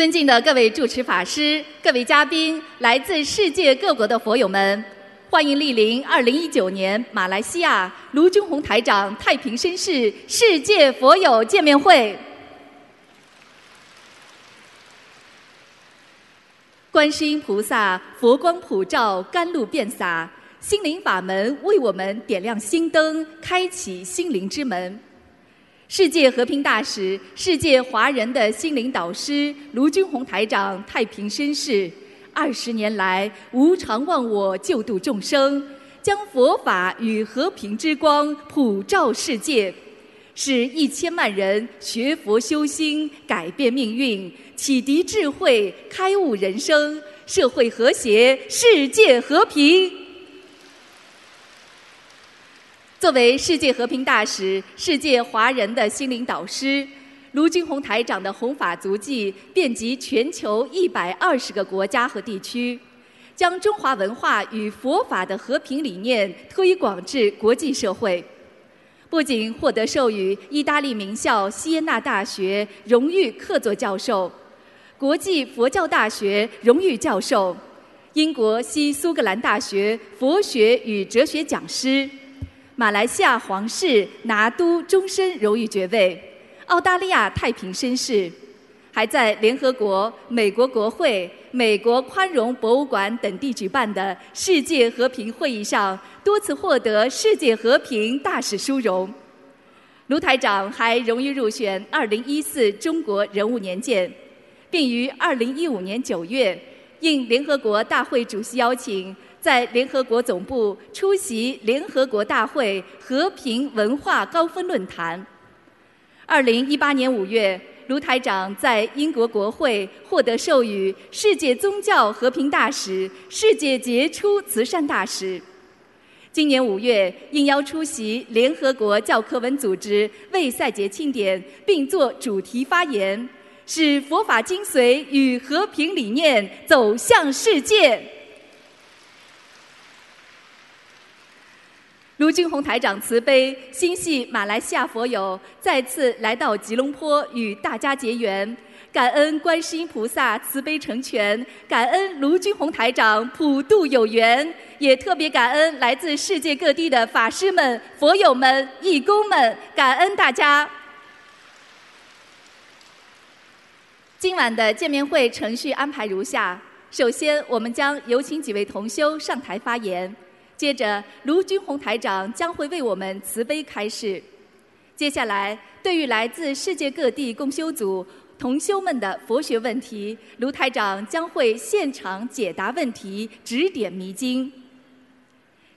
尊敬的各位主持法师、各位嘉宾、来自世界各国的佛友们，欢迎莅临2019年马来西亚卢军宏台长太平绅士世界佛友见面会。观世音菩萨佛光普照，甘露遍洒，心灵法门为我们点亮心灯，开启心灵之门。世界和平大使、世界华人的心灵导师卢军宏台长太平绅士，二十年来无偿忘我，救度众生，将佛法与和平之光普照世界。使一千万人学佛修心，改变命运，启迪智慧，开悟人生，社会和谐，世界和平。作为世界和平大使、世界华人的心灵导师，卢军宏台长的弘法足迹遍及全球一百二十个国家和地区，将中华文化与佛法的和平理念推广至国际社会。不仅获得授予意大利名校锡耶纳大学荣誉客座教授、国际佛教大学荣誉教授、英国西苏格兰大学佛学与哲学讲师、马来西亚皇室拿督终身荣誉爵位、澳大利亚太平绅士。还在联合国、美国国会、美国宽容博物馆等地举办的世界和平会议上，多次获得世界和平大使殊荣。卢台长还荣誉入选2014中国人物年鉴，并于2015年9月应联合国大会主席邀请，在联合国总部出席联合国大会和平文化高峰论坛。2018年5月。卢台长在英国国会获得授予世界宗教和平大使、世界杰出慈善大使。今年五月，应邀出席联合国教科文组织为赛节庆典，并作主题发言，使佛法精髓与和平理念走向世界。卢军宏台长慈悲心系马来西亚佛友，再次来到吉隆坡与大家结缘，感恩观世音菩萨慈悲成全，感恩卢军宏台长普渡有缘，也特别感恩来自世界各地的法师们、佛友们、义工们，感恩大家。今晚的见面会程序安排如下：首先，我们将有请几位同修上台发言。接着，卢军宏台长将会为我们慈悲开示。接下来，对于来自世界各地共修组同修们的佛学问题，卢台长将会现场解答问题，指点迷津。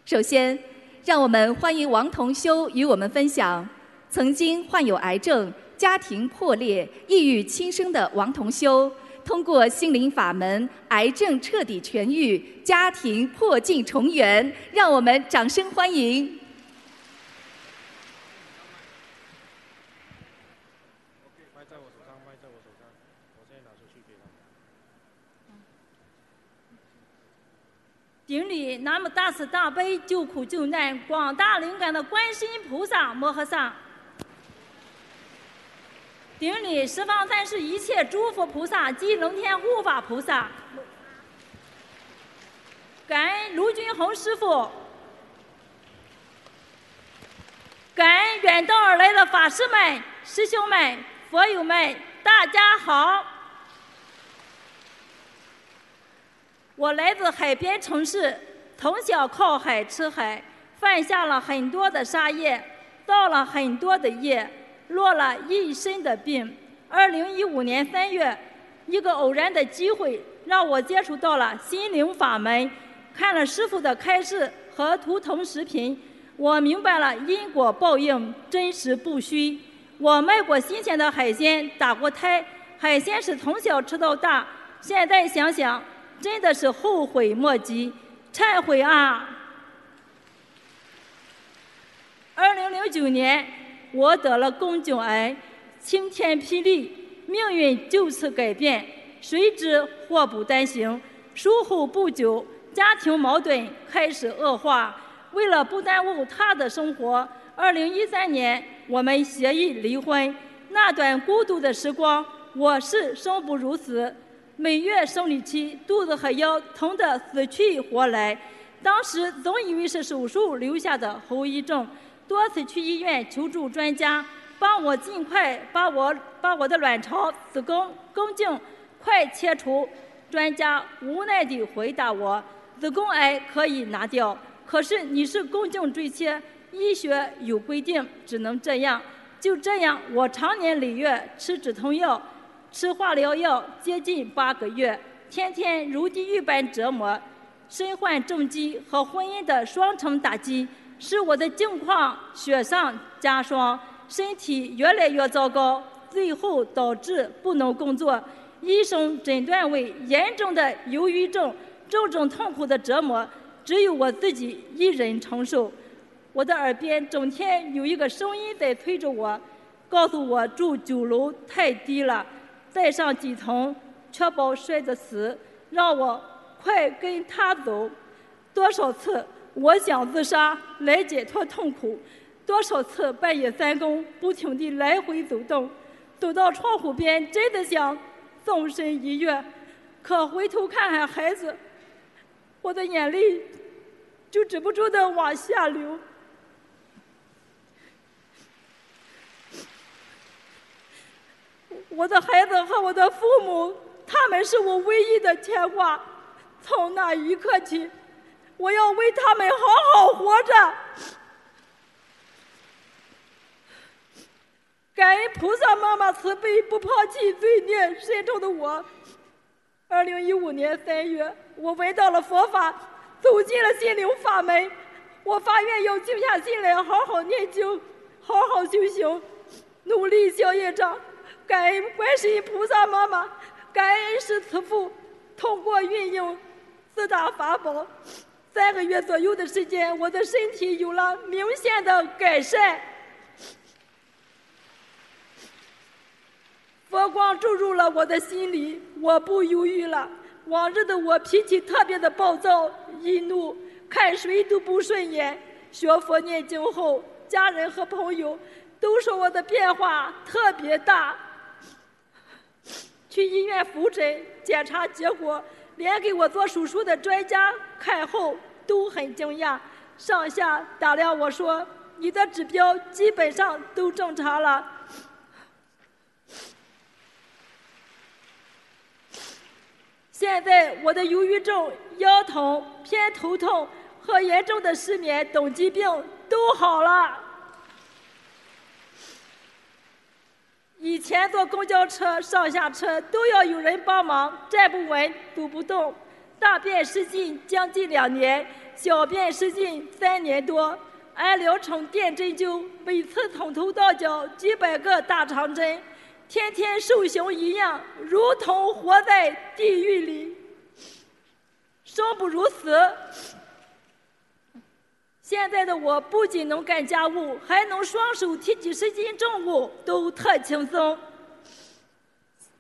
首先，让我们欢迎王同修与我们分享曾经患有癌症、家庭破裂、抑郁轻生的王同修。通过心灵法门，癌症彻底痊愈，家庭破镜重圆，让我们掌声欢迎。顶礼南无大慈大悲救苦救难广大灵感的观世音菩萨摩诃萨。顶礼十方三世一切诸佛菩萨及龙天护法菩萨，感恩卢军宏师傅，感恩远道而来的法师们、师兄们、佛友们，大家好。我来自海边城市，从小靠海吃海，犯下了很多的杀业，造了很多的业。落了一身的病。二零一五年三月，一个偶然的机会让我接触到了心灵法门，看了师傅的开示和图腾视频，我明白了因果报应真实不虚。我卖过新鲜的海鲜，打过胎，海鲜是从小吃到大。现在想想，真的是后悔莫及，忏悔啊！二零零九年。我得了宫颈癌，晴天霹雳，命运就此改变。谁知祸不单行，术后不久，家庭矛盾开始恶化。为了不耽误他的生活，二零一三年我们协议离婚。那段孤独的时光，我是生不如死，每月生理期，肚子和腰疼得死去活来。当时总以为是手术留下的后遗症，多次去医院求助专家，帮我尽快把我把我的卵巢、子宫、宫颈快切除。专家无奈地回答我：子宫癌可以拿掉，可是你是宫颈赘切，医学有规定，只能这样。就这样，我长年累月吃止痛药，吃化疗药接近八个月，天天如地狱般折磨，身患重疾和婚姻的双重打击，使我的境况雪上加霜，身体越来越糟糕，最后导致不能工作。医生诊断为严重的忧郁症，这种痛苦的折磨只有我自己一人承受。我的耳边整天有一个声音在催着我，告诉我住九楼太低了，再上几层确保摔得死，让我快跟他走。多少次我想自杀来解脱痛苦，多少次半夜三更不停地来回走动，走到窗户边真的想纵身一跃，可回头看看孩子，我的眼泪就止不住地往下流。我的孩子和我的父母，他们是我唯一的牵挂。从那一刻起，我要为他们好好活着。感恩菩萨妈妈慈悲，不抛弃罪孽深重的我。二零一五年三月，我闻到了佛法，走进了心灵法门。我发愿要静下心来，好好念经，好好修行，努力消业障。感恩观世音菩萨妈妈，感恩师慈父，通过运用四大法宝，三个月左右的时间，我的身体有了明显的改善。佛光注入了我的心里，我不犹豫了。往日的我脾气特别的暴躁易怒，看谁都不顺眼。学佛念经后，家人和朋友都说我的变化特别大。去医院复诊检查结果，连给我做手术的专家看后都很惊讶，上下打量我说：“你的指标基本上都正常了。”现在我的忧郁症、腰疼、偏头痛和严重的失眠等疾病都好了。以前坐公交车上下车都要有人帮忙，站不稳走不动，大便失禁将近两年，小便失禁三年多，按疗程垫针灸，每次从头到脚几百个大长针，天天受刑一样，如同活在地狱里，生不如死。现在的我不仅能干家务，还能双手提几十斤重物，都特轻松。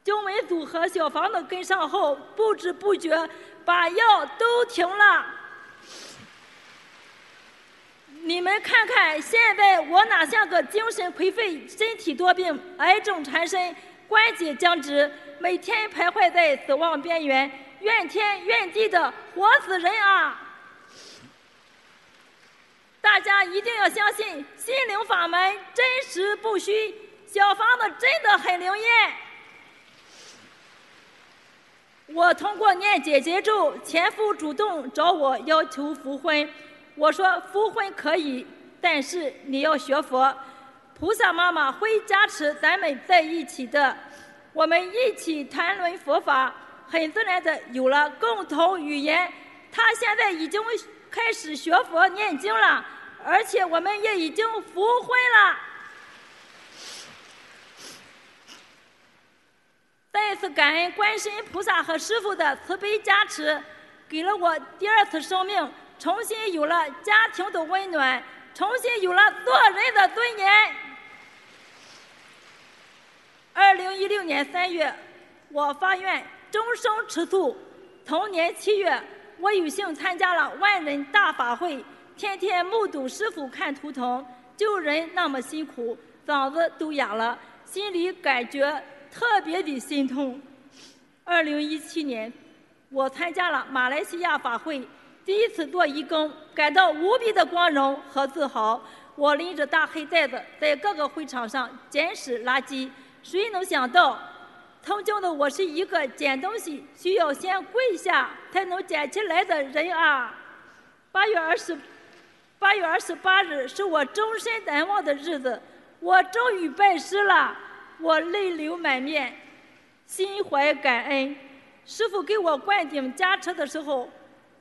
经文组和小房子跟上后，不知不觉把药都停了。你们看看，现在我哪像个精神颓废、身体多病、癌症缠身、关节僵直、每天徘徊在死亡边缘、怨天怨地的活死人啊！大家一定要相信心灵法门真实不虚，小房子真的很灵验。我通过念姐姐咒，前夫主动找我要求复婚，我说复婚可以，但是你要学佛，菩萨妈妈会加持咱们在一起的。我们一起谈论佛法，很自然的有了共同语言。他现在已经。开始学佛念经了，而且我们也已经复婚了。再一次感恩观世音菩萨和师父的慈悲加持，给了我第二次生命，重新有了家庭的温暖，重新有了做人的尊严。二零一六年三月，我发愿终生吃素。同年七月。我有幸参加了万人大法会，天天目睹师傅看图腾救人那么辛苦，嗓子都哑了，心里感觉特别的心痛。二零一七年，我参加了马来西亚法会，第一次做义工，感到无比的光荣和自豪。我拎着大黑袋子，在各个会场上捡拾垃圾。谁能想到，曾经的我是一个捡东西需要先跪下才能捡起来的人啊！八月二十，八月二十八日是我终身难忘的日子。我终于拜师了，我泪流满面，心怀感恩。师傅给我灌顶加持的时候，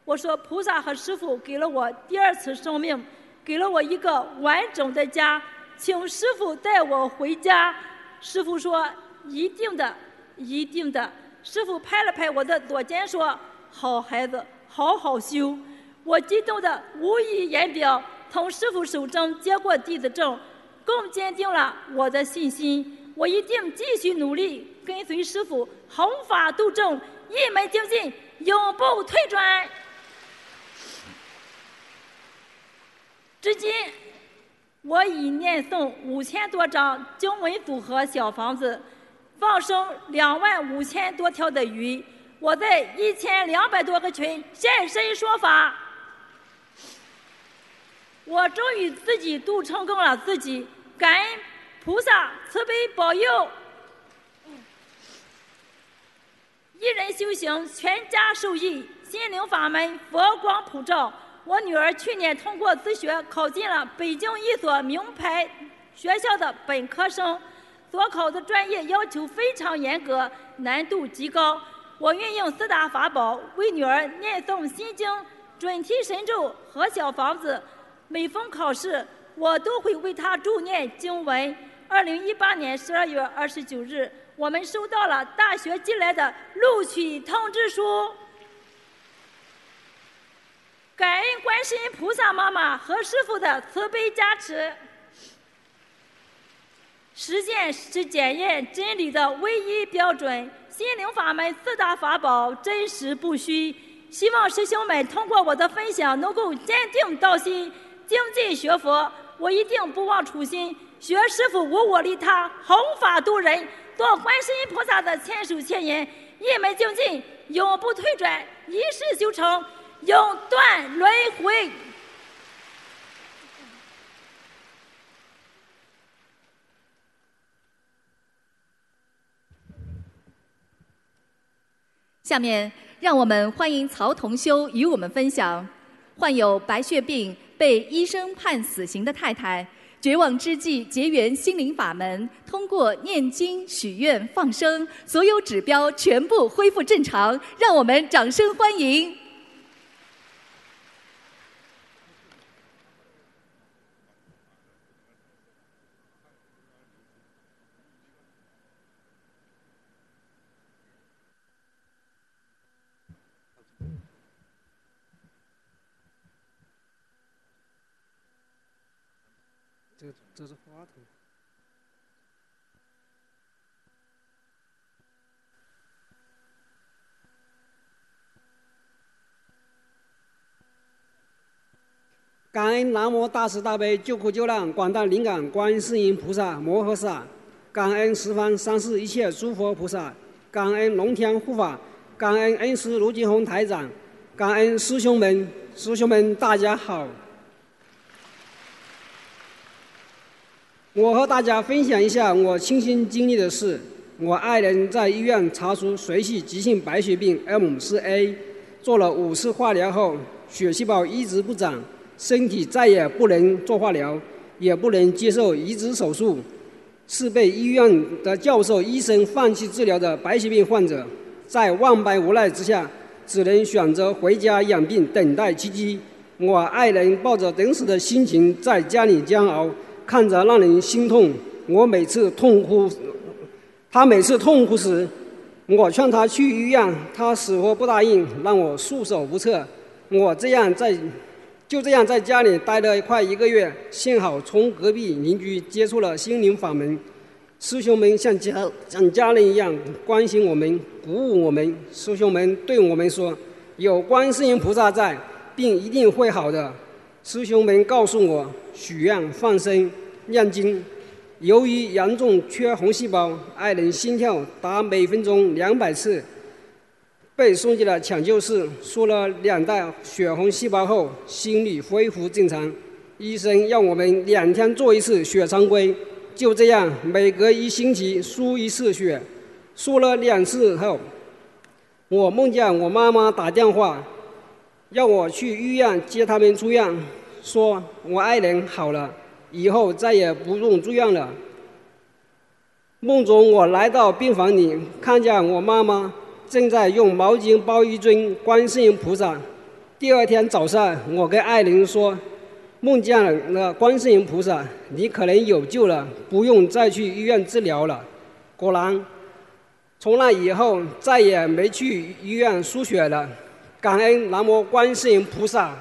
我说菩萨和师傅给了我第二次生命，给了我一个完整的家，请师傅带我回家。师傅说一定的，一定的。师傅拍了拍我的左肩说：“好孩子，好好修。”我激动的无以言表，从师傅手中接过弟子证。更坚定了我的信心，我一定继续努力，跟随师傅弘法度众，一门精进，永不退转。至今，我已念诵五千多张经文组合小房子，放生两万五千多条的鱼，我在一千两百多个群现身说法。我终于自己度成功了自己，感恩菩萨慈悲保佑，一人修行全家受益，心灵法门佛光普照。我女儿去年通过自学考进了北京一所名牌学校的本科生，所考的专业要求非常严格，难度极高。我运用四大法宝为女儿念诵心经、准提神咒和小房子。每逢考试，我都会为她助念经文。二零一八年十二月二十九日，我们收到了大学寄来的录取通知书。感恩观世音菩萨妈妈和师父的慈悲加持。实践是检验真理的唯一标准。心灵法门四大法宝真实不虚。希望师兄们通过我的分享，能够坚定道心。精进学佛，我一定不忘初心。学师傅无我利他，弘法度人，做观世音菩萨的千手千眼，一门精进，永不退转，一世修成，永断轮回。下面，让我们欢迎曹同修与我们分享，患有白血病。被医生判死刑的太太，绝望之际结缘心灵法门，通过念经、许愿、放生，所有指标全部恢复正常。让我们掌声欢迎！这这是话筒。感恩南无大慈大悲救苦救难广大灵感观世音菩萨摩诃萨，感恩十方三世一切诸佛菩萨，感恩龙天护法，感恩恩师卢金红台长，感恩师兄们，师兄们大家好。我和大家分享一下我亲身经历的事。我爱人在医院查出髓系急性白血病 M4A，做了五次化疗后，血细胞一直不长，身体再也不能做化疗，也不能接受移植手术，是被医院的教授医生放弃治疗的白血病患者。在万般无奈之下，只能选择回家养病，等待奇迹。我爱人抱着等死的心情在家里煎熬。看着让人心痛，我每次痛哭，他每次痛哭时，我劝他去医院，他死活不答应，让我束手无策。我这样在，就这样在家里待了快一个月。幸好从隔壁邻居接触了心灵法门，师兄们像家像家人一样关心我们，鼓舞我们。师兄们对我们说：“有观世音菩萨在，病一定会好的。”师兄们告诉我，许愿放生。念经，由于严重缺红细胞，爱人心跳达每分钟两百次，被送进了抢救室。输了两袋血红细胞后，心率恢复正常。医生让我们两天做一次血常规，就这样每隔一星期输一次血。输了两次后，我梦见我妈妈打电话，要我去医院接他们出院，说我爱人好了，以后再也不用住院了。梦中我来到病房里，看见我妈妈正在用毛巾包一尊观世音菩萨。第二天早上，我跟爱人说，梦见了观世音菩萨，你可能有救了，不用再去医院治疗了。果然。从那以后，再也没去医院输血了。感恩南无观世音菩萨。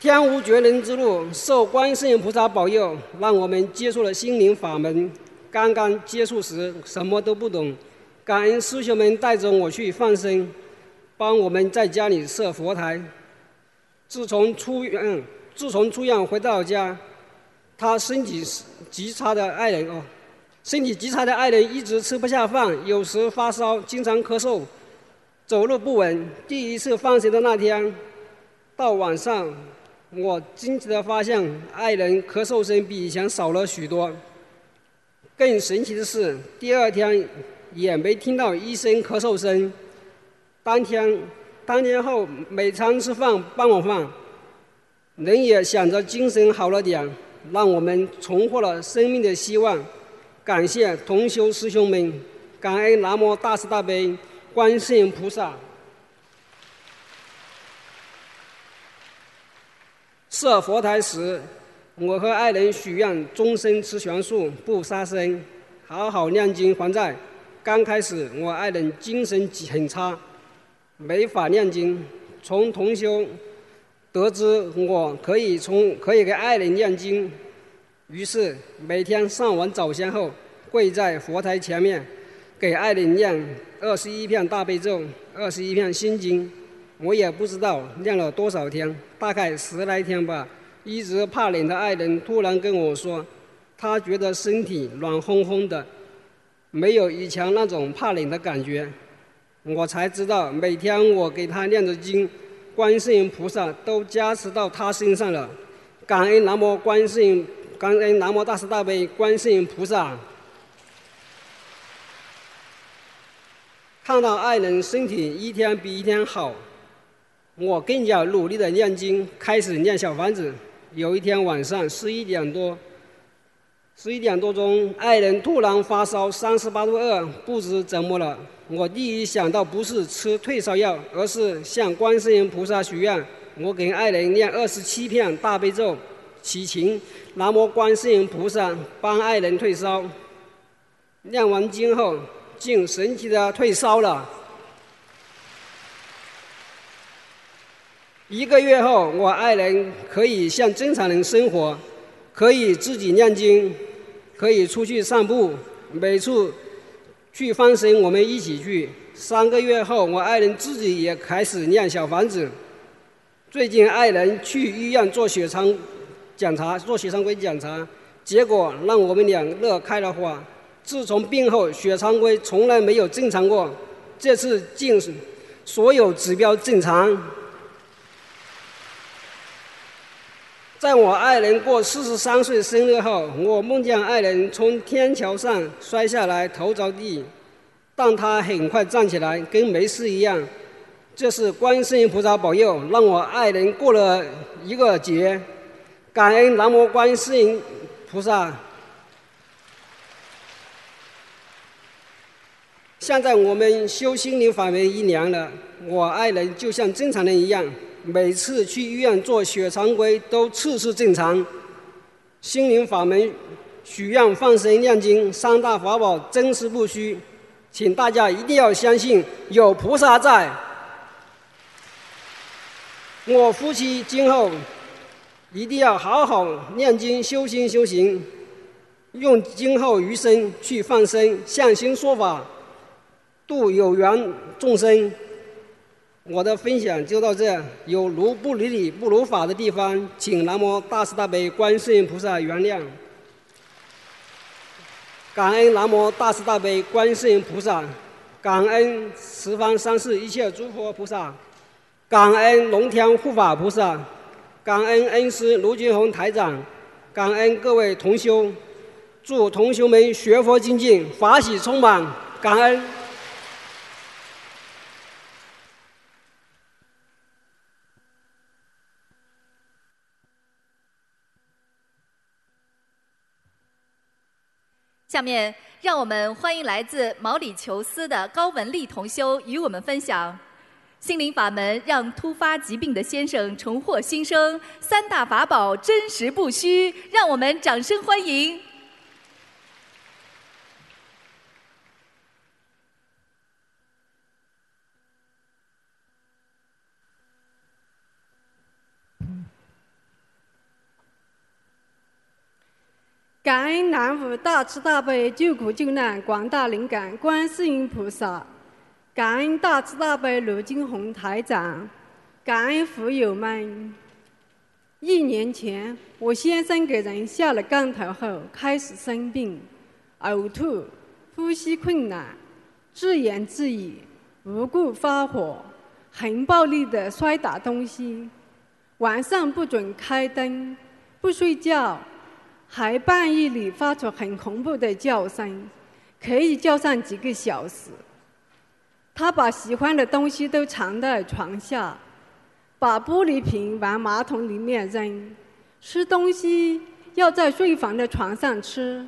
天无绝人之路，受观世音菩萨保佑，让我们接触了心灵法门。刚刚接触时什么都不懂，感恩师兄们带着我去放生，帮我们在家里设佛台。自从出院，自从出院回到家，他身体极差的爱人哦。身体极差的爱人一直吃不下饭，有时发烧，经常咳嗽，走路不稳。第一次放学的那天，到晚上，我惊奇地发现爱人咳嗽声比以前少了许多。更神奇的是，第二天也没听到医生咳嗽声。当天，当天后每餐吃饭半碗饭，人也想着精神好了点，让我们重获了生命的希望。感谢同修师兄们，感恩南无大慈大悲观世音菩萨。设佛台时，我和爱人许愿终身吃全素，不杀生，好好念经还债。刚开始，我爱人精神很差，没法念经。从同修得知我可以从可以给爱人念经。于是每天上完早香后，跪在佛台前面，给爱人念二十一片大悲咒，二十一片心经。我也不知道念了多少天，大概十来天吧。一直怕冷的爱人突然跟我说，他觉得身体暖烘烘的，没有以前那种怕冷的感觉。我才知道，每天我给他念的经，观世音菩萨都加持到他身上了。感恩南无观世音。感恩南无大慈大悲观世音菩萨，看到爱人身体一天比一天好，我更加努力的念经，开始念小房子。有一天晚上十一点多，十一点多钟，爱人突然发烧三十八度二，不知怎么了。我第一想到不是吃退烧药，而是向观世音菩萨许愿。我给爱人念二十七片大悲咒。祈请南无观世音菩萨帮爱人退烧。念完经后，竟神奇的退烧了。一个月后，我爱人可以像正常人生活，可以自己念经，可以出去散步。每次去放生，我们一起去。三个月后，我爱人自己也开始念小房子。最近，爱人去医院做血常。检查做血常规检查，结果让我们俩乐开了花。自从病后，血常规从来没有正常过，这次竟所有指标正常。在我爱人过四十三岁生日后，我梦见爱人从天桥上摔下来，头着地，但他很快站起来，跟没事一样。这是观世音菩萨保佑，让我爱人过了一个节。感恩南无观世音菩萨。现在我们修心灵法门一年了，我爱人就像正常人一样，每次去医院做血常规都次次正常。心灵法门许愿、放生、念经三大法宝真实不虚，请大家一定要相信有菩萨在。我夫妻今后。一定要好好念经、修心、修行，用今后余生去放生、向心说法，度有缘众生。我的分享就到这，有如不离理不如法的地方，请南无大慈大悲观世音菩萨原谅。感恩南无大慈大悲观世音菩萨，感恩十方三世一切诸佛菩萨，感恩龙天护法菩萨，感恩恩师卢俊宏台长，感恩各位同修，祝同修们学佛精进，法喜充满，感恩。下面，让我们欢迎来自毛里求斯的高文丽同修与我们分享：心灵法门让突发疾病的先生重获新生，三大法宝真实不虚。让我们掌声欢迎。感恩南无大慈大悲救苦救难广大灵感观世音菩萨，感恩大慈大悲卢金红台长，感恩福友们。一年前，我先生给人下了杠头后开始生病，呕吐、呼吸困难、自言自语、无故发火、很暴力的摔打东西，晚上不准开灯，不睡觉。还半夜里发出很恐怖的叫声，可以叫上几个小时。他把喜欢的东西都藏在床下，把玻璃瓶往马桶里面扔。吃东西要在睡房的床上吃，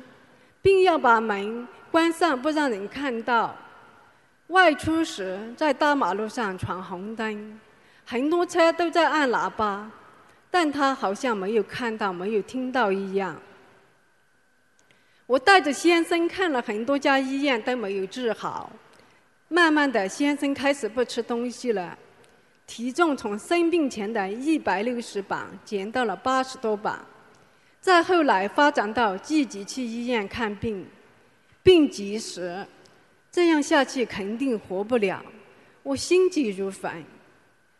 并要把门关上，不让人看到。外出时在大马路上闯红灯，很多车都在按喇叭，但他好像没有看到、没有听到一样。我带着先生看了很多家医院都没有治好，慢慢的，先生开始不吃东西了，体重从生病前的一百六十磅减到了八十多磅，再后来发展到自己去医院看病，病急时，这样下去肯定活不了，我心急如焚。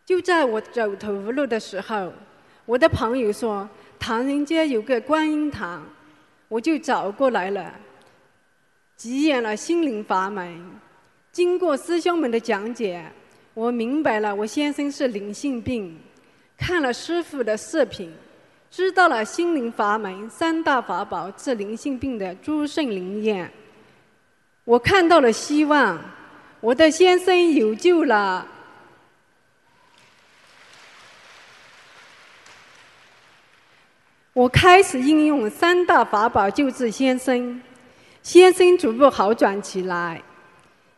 就在我走投无路的时候，我的朋友说唐人街有个观音堂。我就找过来了，急演了心灵法门。经过师兄们的讲解，我明白了我先生是灵性病。看了师傅的视频，知道了心灵法门三大法宝治灵性病的诸圣灵验。我看到了希望，我的先生有救了。我开始应用三大法宝救治先生，先生逐步好转起来。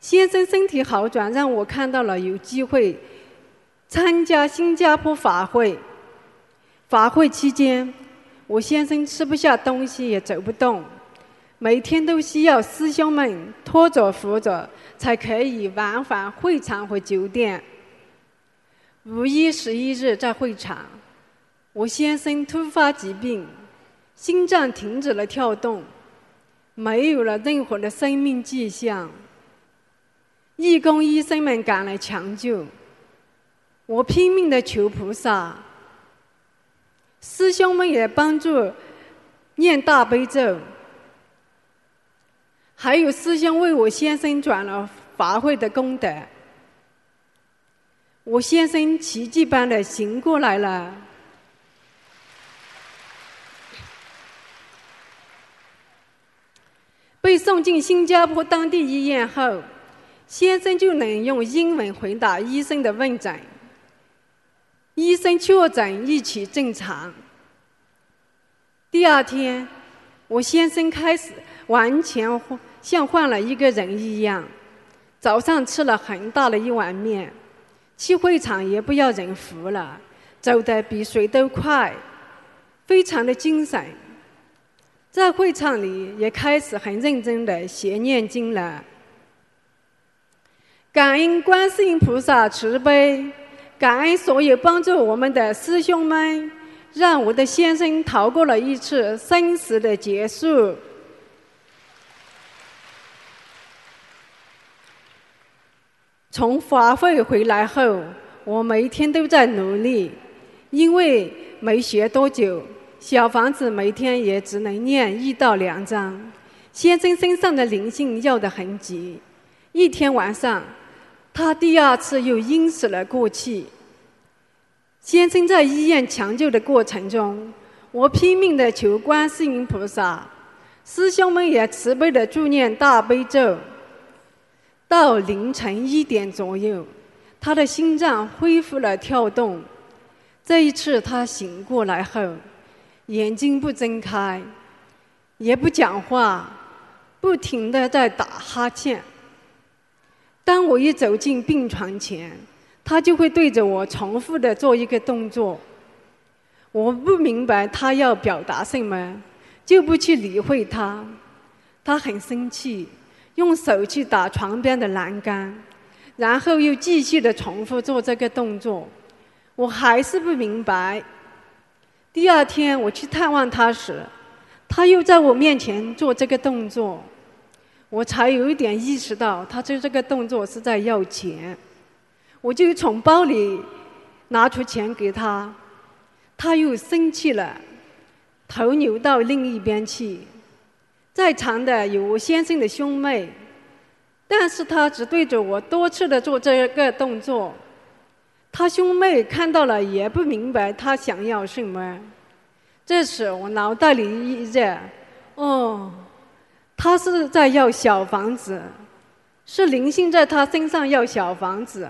先生身体好转，让我看到了有机会参加新加坡法会。法会期间，我先生吃不下东西，也走不动，每天都需要师兄们拖着扶着，才可以往返会场和酒店。五一十一日在会场。我先生突发疾病，心脏停止了跳动，没有了任何的生命迹象。义工医生们赶来抢救，我拼命的求菩萨，师兄们也帮助念大悲咒，还有师兄为我先生转了法会的功德，我先生奇迹般的醒过来了。被送进新加坡当地医院后，先生就能用英文回答医生的问诊。医生确诊一切正常。第二天，我先生开始完全像换了一个人一样。早上吃了很大的一碗面，去会场也不要人扶了，走得比谁都快，非常的精神。在会场里也开始很认真的学念经了。感恩观世音菩萨慈悲，感恩所有帮助我们的师兄们，让我的先生逃过了一次生死的结束。从法会回来后，我每天都在努力，因为没学多久，小房子每天也只能念一到两章。先生身上的灵性要得很急，一天晚上，他第二次又因死了过气。先生在医院抢救的过程中，我拼命的求观世音菩萨，师兄们也慈悲的助念大悲咒。到凌晨一点左右，他的心脏恢复了跳动。这一次他醒过来后，眼睛不睁开，也不讲话，不停的在打哈欠。当我一走进病床前，他就会对着我重复的做一个动作。我不明白他要表达什么，就不去理会他。他很生气。用手去打床边的栏杆，然后又继续的重复做这个动作，我还是不明白。第二天我去探望他时，他又在我面前做这个动作，我才有一点意识到他做这个动作是在要钱，我就从包里拿出钱给他，他又生气了，头扭到另一边去。在场的有我先生的兄妹，但是他只对着我多次的做这个动作。他兄妹看到了也不明白他想要什么。这时我脑袋里一热，哦，他是在要小房子，是灵性在他身上要小房子，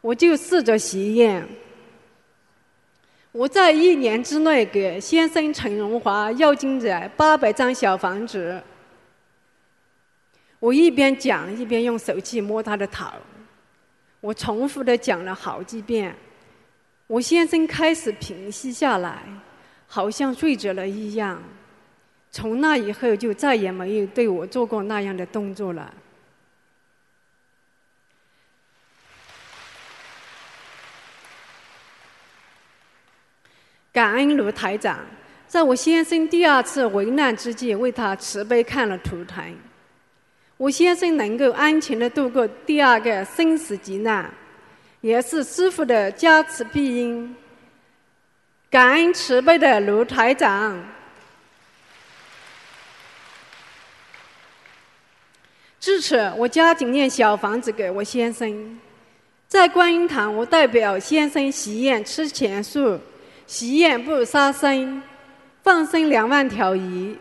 我就试着许愿。我在一年之内给先生陈荣华要经者八百张小房子。我一边讲一边用手去摸他的头，我重复的讲了好几遍。我先生开始平息下来，好像睡着了一样。从那以后就再也没有对我做过那样的动作了。感恩卢台长，在我先生第二次危难之际，为他慈悲看了图腾，我先生能够安全的度过第二个生死劫难，也是师傅的加持庇荫。感恩慈悲的卢台长。至此，我加紧念小房子给我先生，在观音堂，我代表先生许愿吃钱数。许愿不杀生，放生两万条鱼，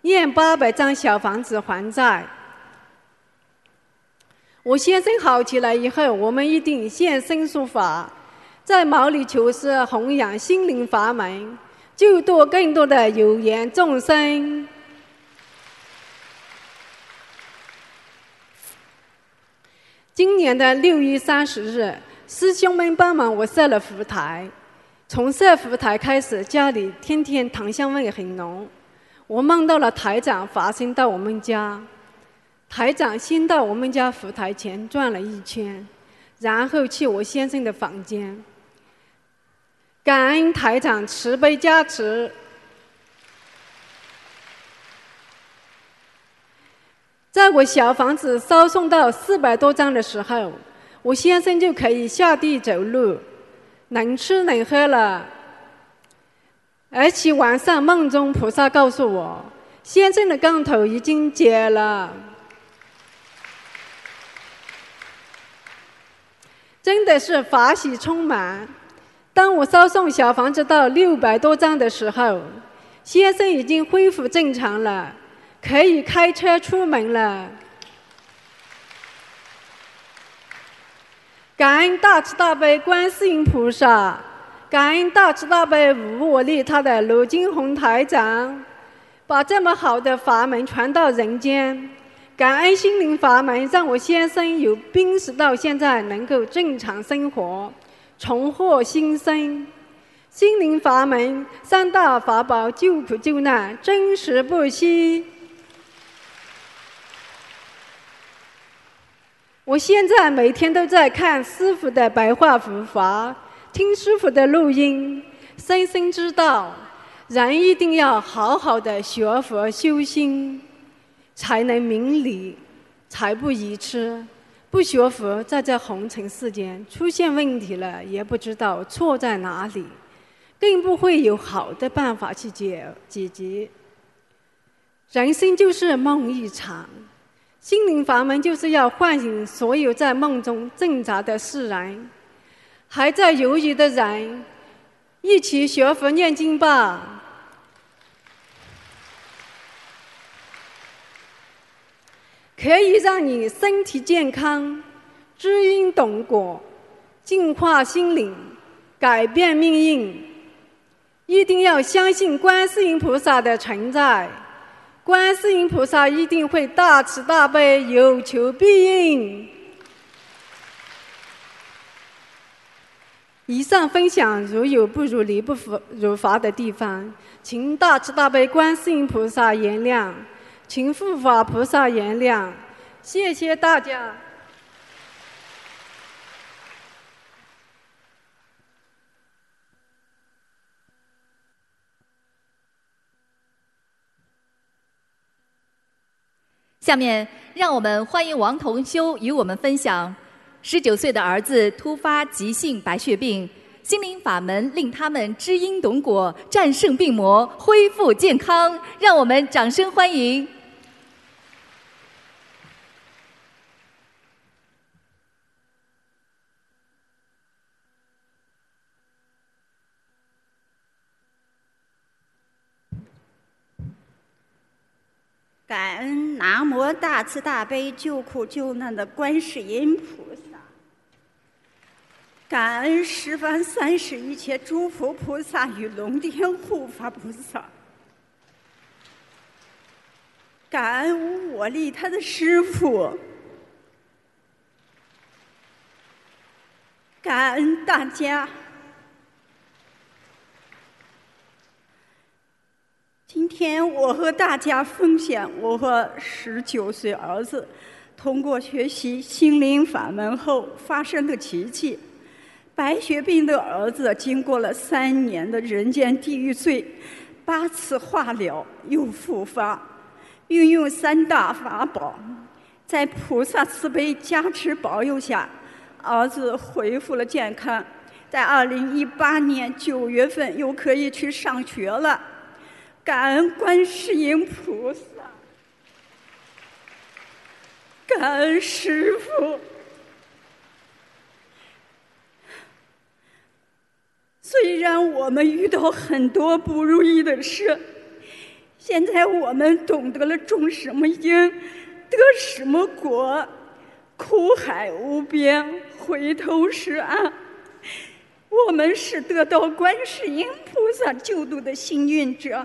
念八百张小房子还债。我先生好起来以后，我们一定现身说法，在毛里求斯弘扬心灵法门，救度更多的有缘众生。今年的六月三十日，师兄们帮忙我设了佛台。从设福台开始，家里天天檀香味很浓。我梦到了台长发身到我们家，台长先到我们家福台前转了一圈，然后去我先生的房间。感恩台长慈悲加持，在我小房子烧送到四百多张的时候，我先生就可以下地走路。能吃能喝了，而且晚上梦中菩萨告诉我，先生的杠头已经解了，真的是法喜充满。当我烧送小房子到六百多张的时候，先生已经恢复正常了，可以开车出门了。感恩大慈大悲观世音菩萨，感恩大慈大悲无我利他的卢金红台长，把这么好的法门传到人间。感恩心灵法门，让我先生由病死到现在能够正常生活，重获新生。心灵法门三大法宝，救苦救难，真实不虚。我现在每天都在看师傅的白话佛法，听师傅的录音，深深知道，人一定要好好的学佛修心，才能明理，才不愚痴，不学佛，在这红尘世间出现问题了，也不知道错在哪里，更不会有好的办法去解解决。人生就是梦一场，心灵法门就是要唤醒所有在梦中挣扎的世人，还在犹豫的人，一起学佛念经吧。可以让你身体健康，知因懂果，净化心灵，改变命运。一定要相信观世音菩萨的存在，观世音菩萨一定会大慈大悲，有求必应。以上分享如有不如理不如法的地方，请大慈大悲观世音菩萨原谅。请护法菩萨原谅，谢谢大家。下面，让我们欢迎王同修与我们分享：十九岁的儿子突发急性白血病，心灵法门令他们知因懂果，战胜病魔，恢复健康。让我们掌声欢迎。感恩南无大慈大悲救苦救难的观世音菩萨，感恩十方三世一切诸佛菩萨与龙天护法菩萨，感恩无我利他的师傅，感恩大家。今天我和大家分享我和十九岁儿子通过学习心灵法门后发生的奇迹。白血病的儿子经过了三年的人间地狱罪，八次化疗又复发，运用三大法宝，在菩萨慈悲加持保佑下，儿子恢复了健康，在二零一八年九月份又可以去上学了。感恩观世音菩萨，感恩师父。虽然我们遇到很多不如意的事，现在我们懂得了种什么因，得什么果，苦海无边，回头是岸。我们是得到观世音菩萨救度的幸运者。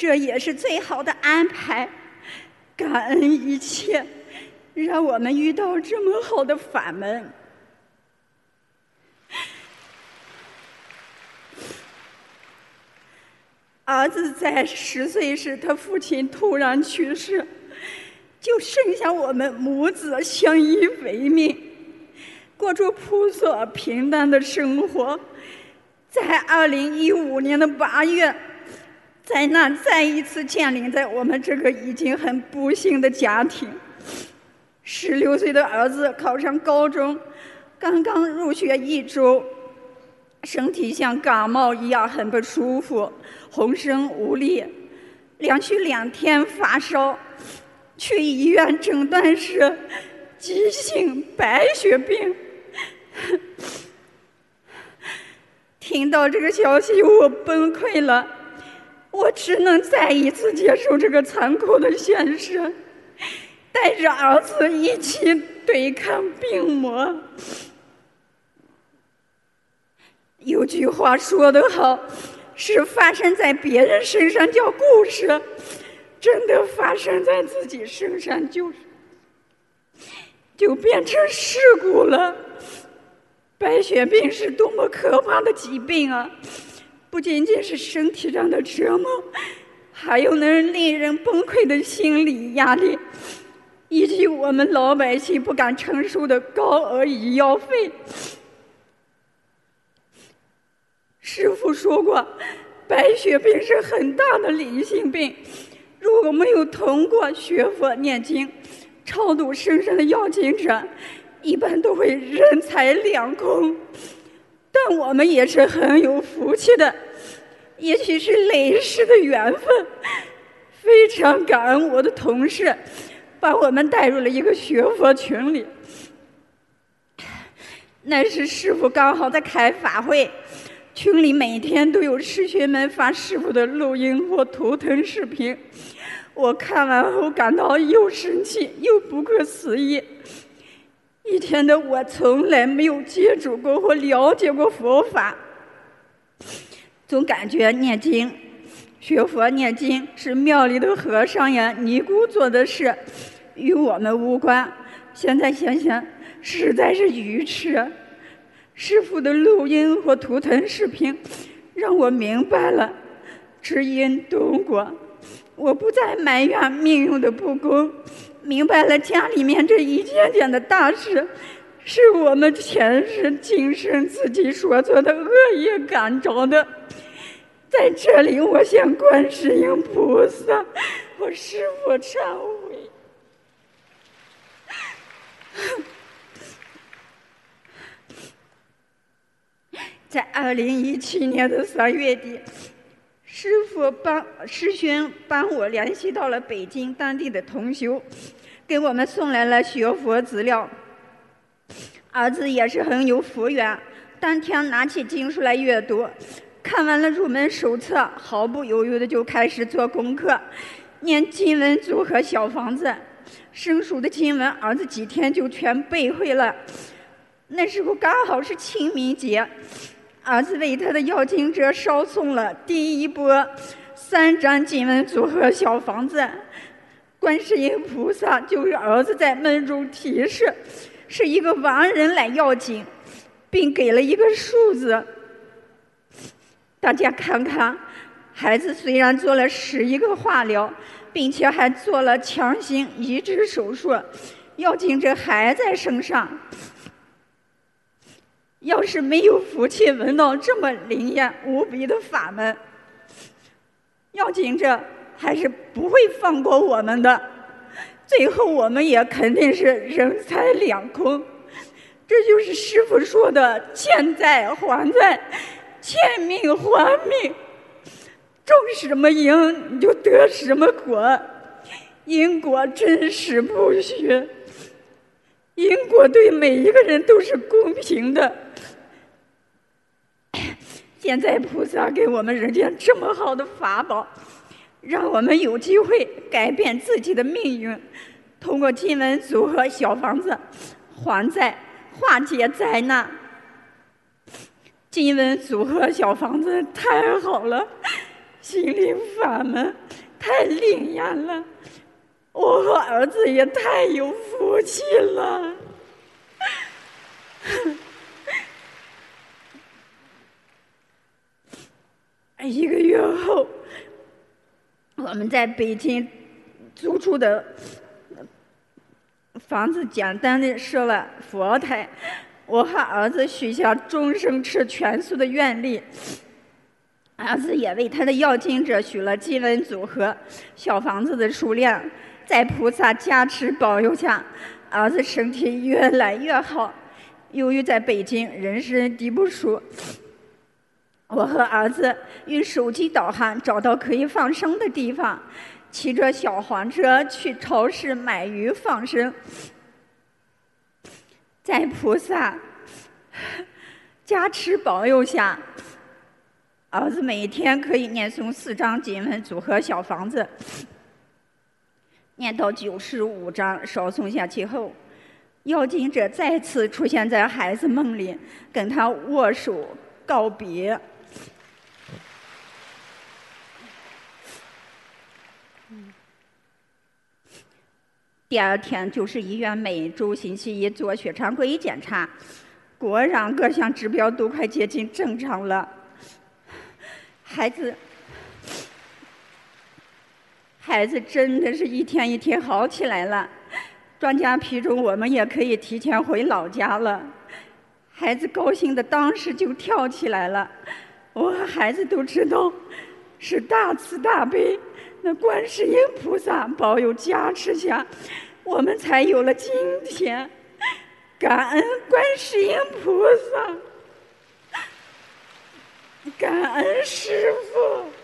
这也是最好的安排，感恩一切，让我们遇到这么好的法门。儿子在十岁时，他父亲突然去世，就剩下我们母子相依为命，过着朴素平淡的生活。在二零一五年的八月。灾难再一次降临在我们这个已经很不幸的家庭。十六岁的儿子考上高中，刚刚入学一周，身体像感冒一样很不舒服，浑身无力，连续两天发烧，去医院诊断是急性白血病。听到这个消息，我崩溃了。我只能再一次接受这个残酷的现实，带着儿子一起对抗病魔。有句话说得好，是发生在别人身上叫故事，真的发生在自己身上就就变成事故了。白血病是多么可怕的疾病啊！不仅仅是身体上的折磨，还有能令人崩溃的心理压力，以及我们老百姓不敢承受的高额医药费。师傅说过，白血病是很大的灵性病，如果没有通过学佛念经，超度身上的要经者，一般都会人财两空，但我们也是很有福气的，也许是累世的缘分。非常感恩我的同事，把我们带入了一个学佛群里。那时师傅刚好在开法会，群里每天都有师学们发师傅的录音或图腾视频。我看完后感到又生气又不可思议。以前的我从来没有接触过或了解过佛法，总感觉念经、学佛、念经是庙里的和尚呀、尼姑做的事，与我们无关。现在想想，实在是愚痴。师傅的录音和图腾视频，让我明白了知音懂果。我不再埋怨命运的不公，明白了家里面这一件件的大事，是我们前世今生自己所做的恶业感召的。在这里，我向观世音菩萨我师父忏悔。在二零一七年的三月底。师傅帮师兄帮我联系到了北京当地的同修，给我们送来了学佛资料。儿子也是很有福缘，当天拿起经书来阅读，看完了入门手册，毫不犹豫的就开始做功课，念经文组合小房子。生疏的经文，儿子几天就全背会了。那时候刚好是清明节。儿子为他的要经者烧送了第一波三张经文组合小房子，观世音菩萨就是儿子在梦中提示，是一个亡人来要经，并给了一个数字。大家看看，孩子虽然做了十一个化疗，并且还做了强行移植手术，要经者还在身上。要是没有福气闻到这么灵验无比的法门，要紧着还是不会放过我们的。最后我们也肯定是人财两空。这就是师傅说的“欠债还债，欠命还命”。种什么因，你就得什么果。因果真实不虚，因果对每一个人都是公平的。现在菩萨给我们人间这么好的法宝，让我们有机会改变自己的命运，通过经文组合小房子还债化解灾难。经文组合小房子太好了，心灵法门太灵验了，我和儿子也太有福气了。一个月后，我们在北京租出的房子简单的设了佛台，我和儿子许下终生吃全素的愿力。儿子也为他的要经者许了经文组合小房子的数量，在菩萨加持保佑下，儿子身体越来越好。由于在北京人生地不熟。我和儿子用手机导航找到可以放生的地方，骑着小黄车去超市买鱼放生。在菩萨加持保佑下，儿子每天可以念诵四张经文组合小房子，念到九十五章烧送下去后，要经者再次出现在孩子梦里，跟他握手告别。第二天就是医院每周星期一做血常规检查，果然各项指标都快接近正常了。孩子，孩子真的是一天一天好起来了。专家批准我们也可以提前回老家了。孩子高兴的当时就跳起来了。我和孩子都知道，是大慈大悲。那观世音菩萨保佑加持下，我们才有了今天。感恩观世音菩萨，感恩师傅。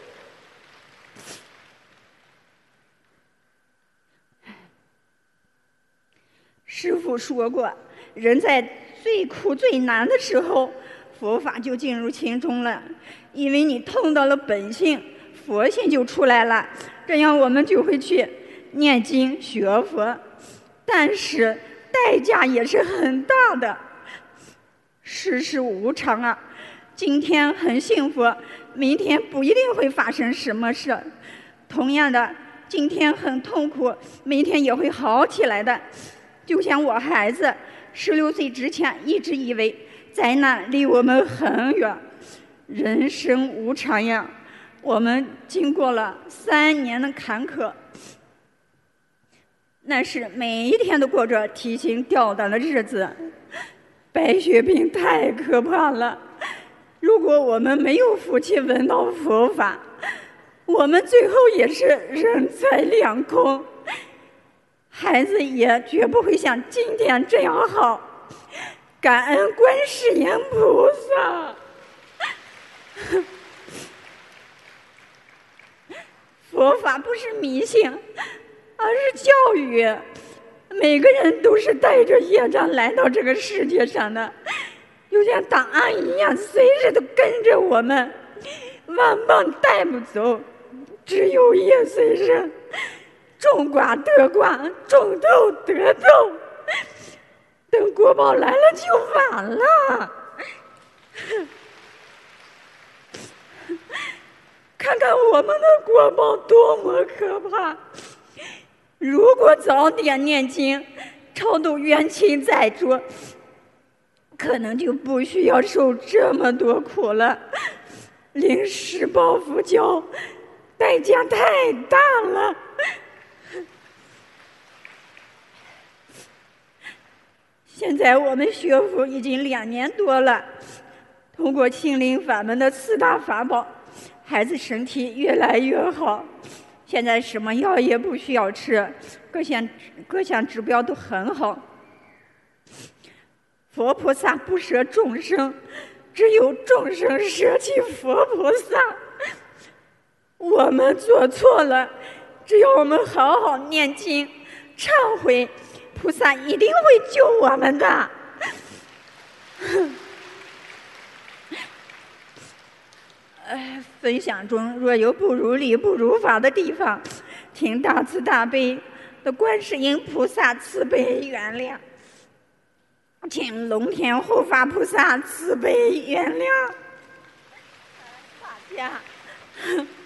师傅说过，人在最苦最难的时候，佛法就进入心中了，因为你痛到了本性，佛性就出来了。这样我们就会去念经学佛，但是代价也是很大的。世事无常啊，今天很幸福，明天不一定会发生什么事。同样的，今天很痛苦，明天也会好起来的。就像我孩子十六岁之前一直以为灾难离我们很远，人生无常呀。我们经过了三年的坎坷，那是每一天都过着提心吊胆的日子。白血病太可怕了，如果我们没有福气闻到佛法，我们最后也是人财两空。孩子也绝不会像今天这样好，感恩观世音菩萨。佛法不是迷信，而是教育。每个人都是带着业障来到这个世界上的，就像档案一样，随时都跟着我们，万般带不走，只有业随身。种瓜得瓜，种豆得豆，等国宝来了就晚了。看看我们的国宝多么可怕！如果早点念经，超度冤亲债主，可能就不需要受这么多苦了。临时抱佛脚，代价太大了。现在我们学佛已经两年多了，通过心灵法门的四大法宝，孩子身体越来越好。现在什么药也不需要吃，各项各项指标都很好。佛菩萨不舍众生，只有众生舍弃佛菩萨。我们做错了，只要我们好好念经、忏悔。菩萨一定会救我们的。哎，分享中若有不如理、不如法的地方，请大慈大悲的观世音菩萨慈悲原谅，请龙天护法菩萨慈悲原谅大家。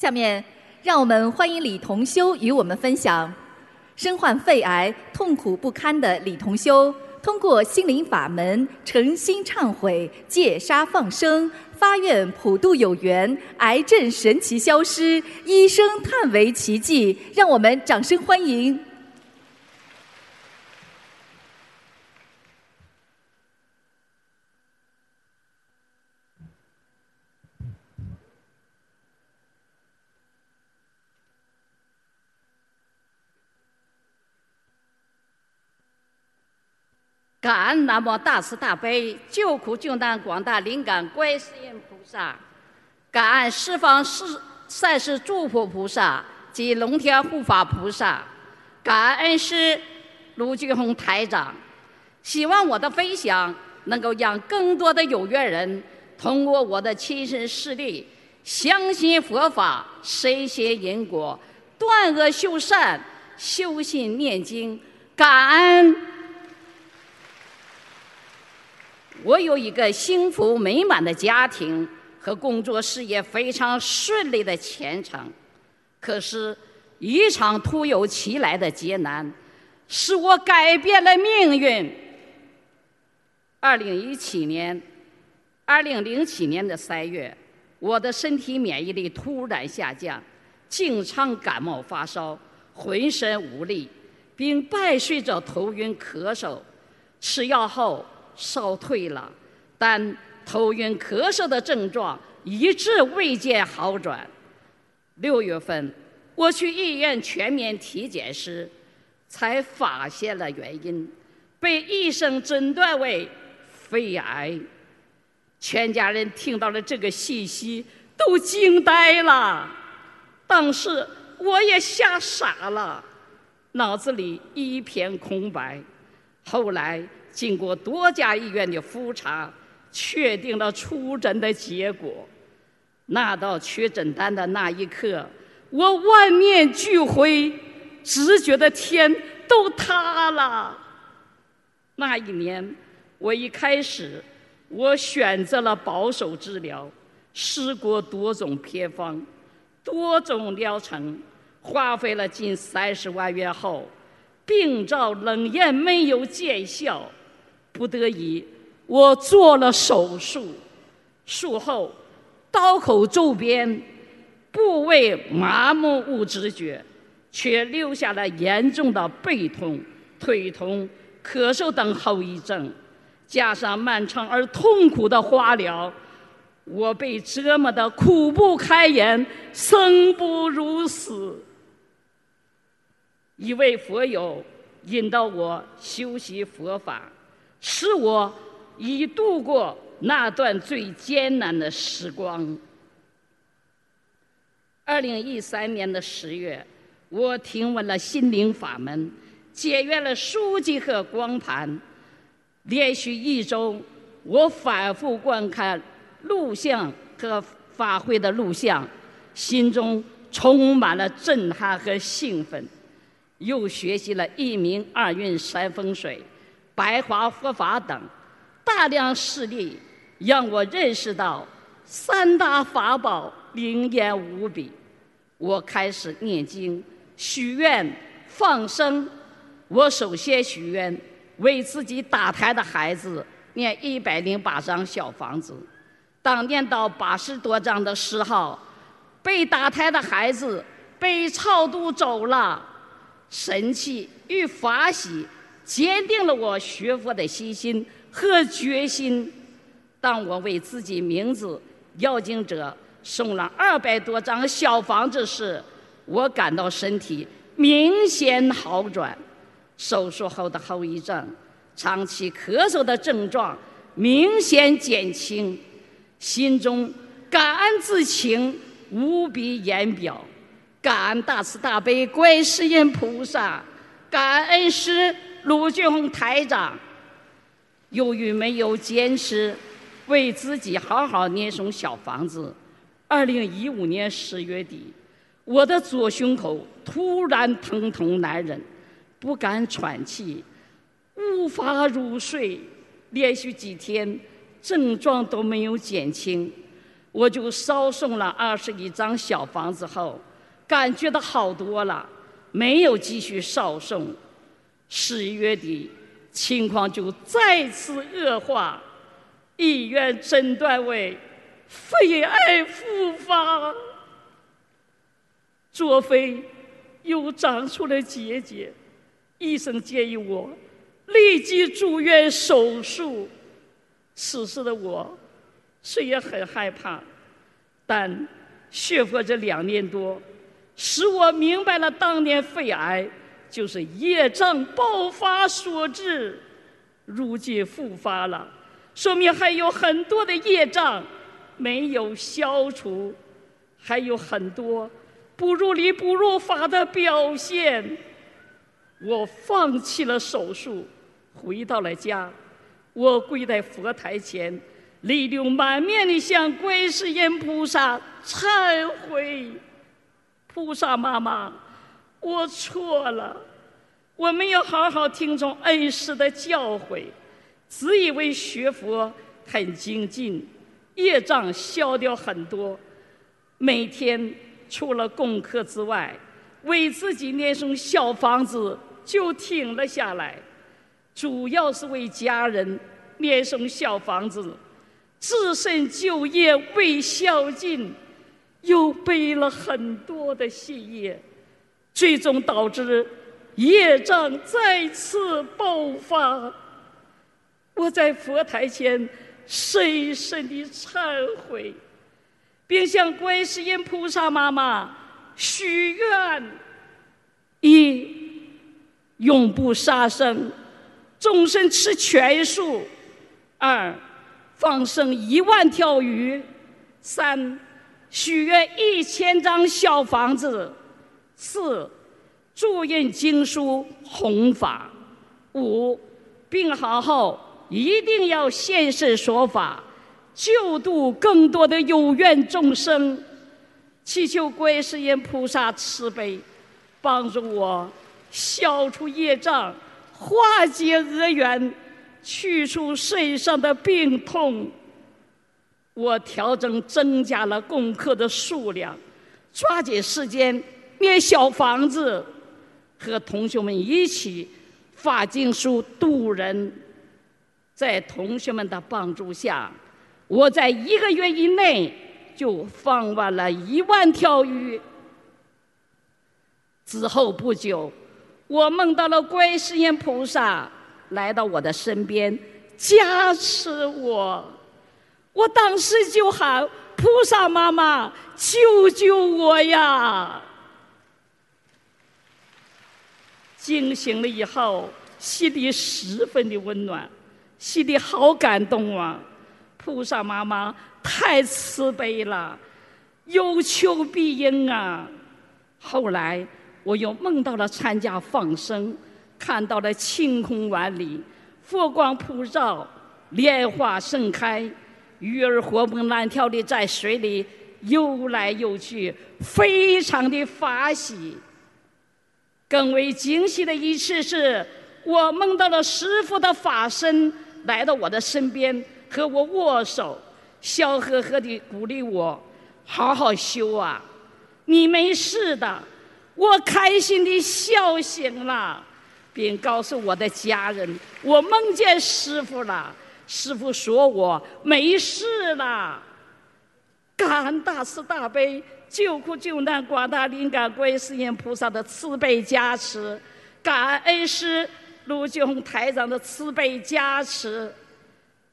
下面，让我们欢迎李同修与我们分享：身患肺癌、痛苦不堪的李同修，通过心灵法门诚心忏悔、戒杀放生，发愿普度有缘，癌症神奇消失，医生叹为奇迹。让我们掌声欢迎！感恩南无大慈大悲救苦救难广大灵感观世音菩萨，感恩十方世善世诸佛菩萨及龙天护法菩萨，感恩师卢俊宏台长。希望我的分享能够让更多的有缘人通过我的亲身事例，相信佛法，深信因果，断恶修善，修心念经，感恩。我有一个幸福美满的家庭和工作事业非常顺利的前程，可是，一场突如其来的劫难，使我改变了命运。二零一七年，二零零七年的三月，我的身体免疫力突然下降，经常感冒发烧，浑身无力，并伴随着头晕咳嗽。吃药后烧退了，但头晕咳嗽的症状一直未见好转。六月份，我去医院全面体检时，才发现了原因，被医生诊断为肺癌。全家人听到了这个信息，都惊呆了。当时我也吓傻了，脑子里一片空白。后来经过多家医院的复查，确定了出诊的结果。拿到确诊单的那一刻，我万念俱灰，只觉得天都塌了。那一年，我一开始，我选择了保守治疗，试过多种偏方，多种疗程，花费了近三十万元后，病灶仍然没有见效，不得已，我做了手术。术后。刀口周边部位麻木无知觉，却留下了严重的背痛、腿痛、咳嗽等后遗症，加上漫长而痛苦的化疗，我被折磨得苦不堪言，生不如死。一位佛友引导我修习佛法，使我已度过。那段最艰难的时光。二零一三年的十月，我听闻了心灵法门，解阅了书籍和光盘。连续一周，我反复观看录像和法会的录像，心中充满了震撼和兴奋。又学习了一名二运三风水、白华佛法等，大量实例。让我认识到三大法宝灵验无比。我开始念经、许愿、放生。我首先许愿为自己打胎的孩子念一百零八张小房子。当念到八十多张的时候，被打胎的孩子被超度走了。神器与法喜坚定了我学佛的信心和决心。当我为自己名字要经者送了二百多张小房子时，我感到身体明显好转，手术后的后遗症、长期咳嗽的症状明显减轻，心中感恩之情无比言表，感恩大慈大悲观世音菩萨，感恩师卢俊宏台长。由于没有坚持。为自己好好念诵小房子。二零一五年十月底，我的左胸口突然疼痛难忍，不敢喘气，无法入睡，连续几天症状都没有减轻。我就烧送了二十一张小房子后，感觉到好多了，没有继续烧送。十一月底，情况就再次恶化。医院诊断为肺癌复发，左肺又长出了结节，医生建议我立即住院手术。此时的我虽然很害怕，但学佛这两年多，使我明白了当年肺癌就是业障爆发所致，如今复发了。说明还有很多的业障没有消除，还有很多不如理不如法的表现。我放弃了手术，回到了家。我跪在佛台前，泪流满面地向观世音菩萨忏悔：“菩萨妈妈，我错了，我没有好好听从恩师的教诲。”自以为学佛很精进，业障消掉很多。每天除了功课之外，为自己念诵小房子就停了下来，主要是为家人念诵小房子，自身就业未消尽，又背了很多的细业。最终导致业障再次爆发。我在佛台前深深的忏悔，并向观世音菩萨妈妈许愿：一、永不杀生，终身吃全素；二、放生一万条鱼；三、许愿一千张小房子；四、注印经书弘法；五、病好后。一定要现身说法，救度更多的有缘众生，祈求观世音菩萨慈悲，帮助我消除业障，化解恶缘，去除身上的病痛。我调整增加了功课的数量，抓紧时间念小房子，和同学们一起发经书度人。在同学们的帮助下，我在一个月以内就放完了一万条鱼。之后不久，我梦到了观世音菩萨来到我的身边，加持我。我当时就喊：“菩萨妈妈，救救我呀！”惊醒了以后，心里十分的温暖。心里好感动啊！菩萨妈妈太慈悲了，有求必应啊！后来我又梦到了参加放生，看到了晴空万里，佛光普照，莲花盛开，鱼儿活蹦乱跳的在水里游来游去，非常的发喜。更为惊喜的一次是，我梦到了师傅的法身。来到我的身边，和我握手，笑呵呵地鼓励我：“好好修啊，你没事的。”我开心地笑醒了，并告诉我的家人：“我梦见师傅了，师傅说我没事了。”感恩大慈大悲救苦救难广大灵感观世音菩萨的慈悲加持，感恩师。卢俊宏台长的慈悲加持，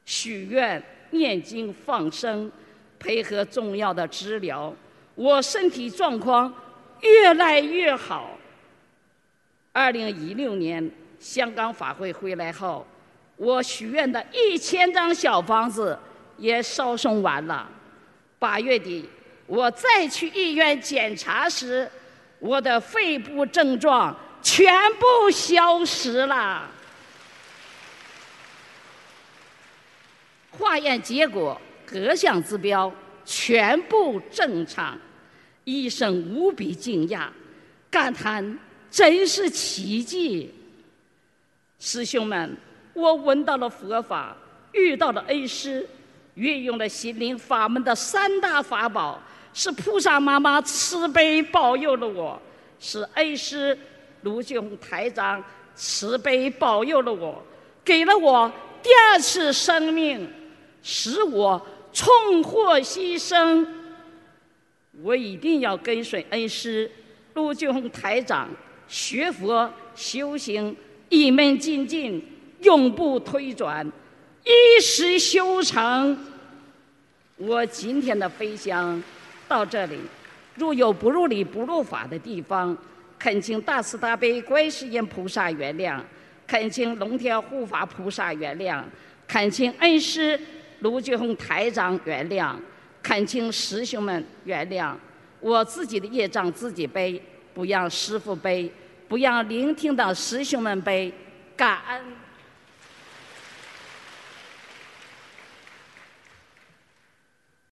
许愿、念经、放生，配合重要的治疗，我身体状况越来越好。二零一六年香港法会回来后，我许愿的一千张小房子也烧送完了。八月底，我再去医院检查时，我的肺部症状。全部消失了。化验结果各项指标全部正常，医生无比惊讶，感叹真是奇迹。师兄们，我闻到了佛法，遇到了恩师，运用了心灵法门的三大法宝，是菩萨妈妈慈悲保佑了我，是恩师。卢俊宏台长慈悲保佑了我，给了我第二次生命，使我重获新生。我一定要跟随恩师卢俊宏台长学佛修行，一门精进，永不退转，一时修成。我今天的分享到这里，如有不入理、不入法的地方。恳请大慈大悲观世音菩萨原谅，恳请龙天护法菩萨原谅，恳请恩师卢俊宏台长原谅，恳请师兄们原谅。我自己的业障自己背，不让师傅背，不让聆听的师兄们背。感恩。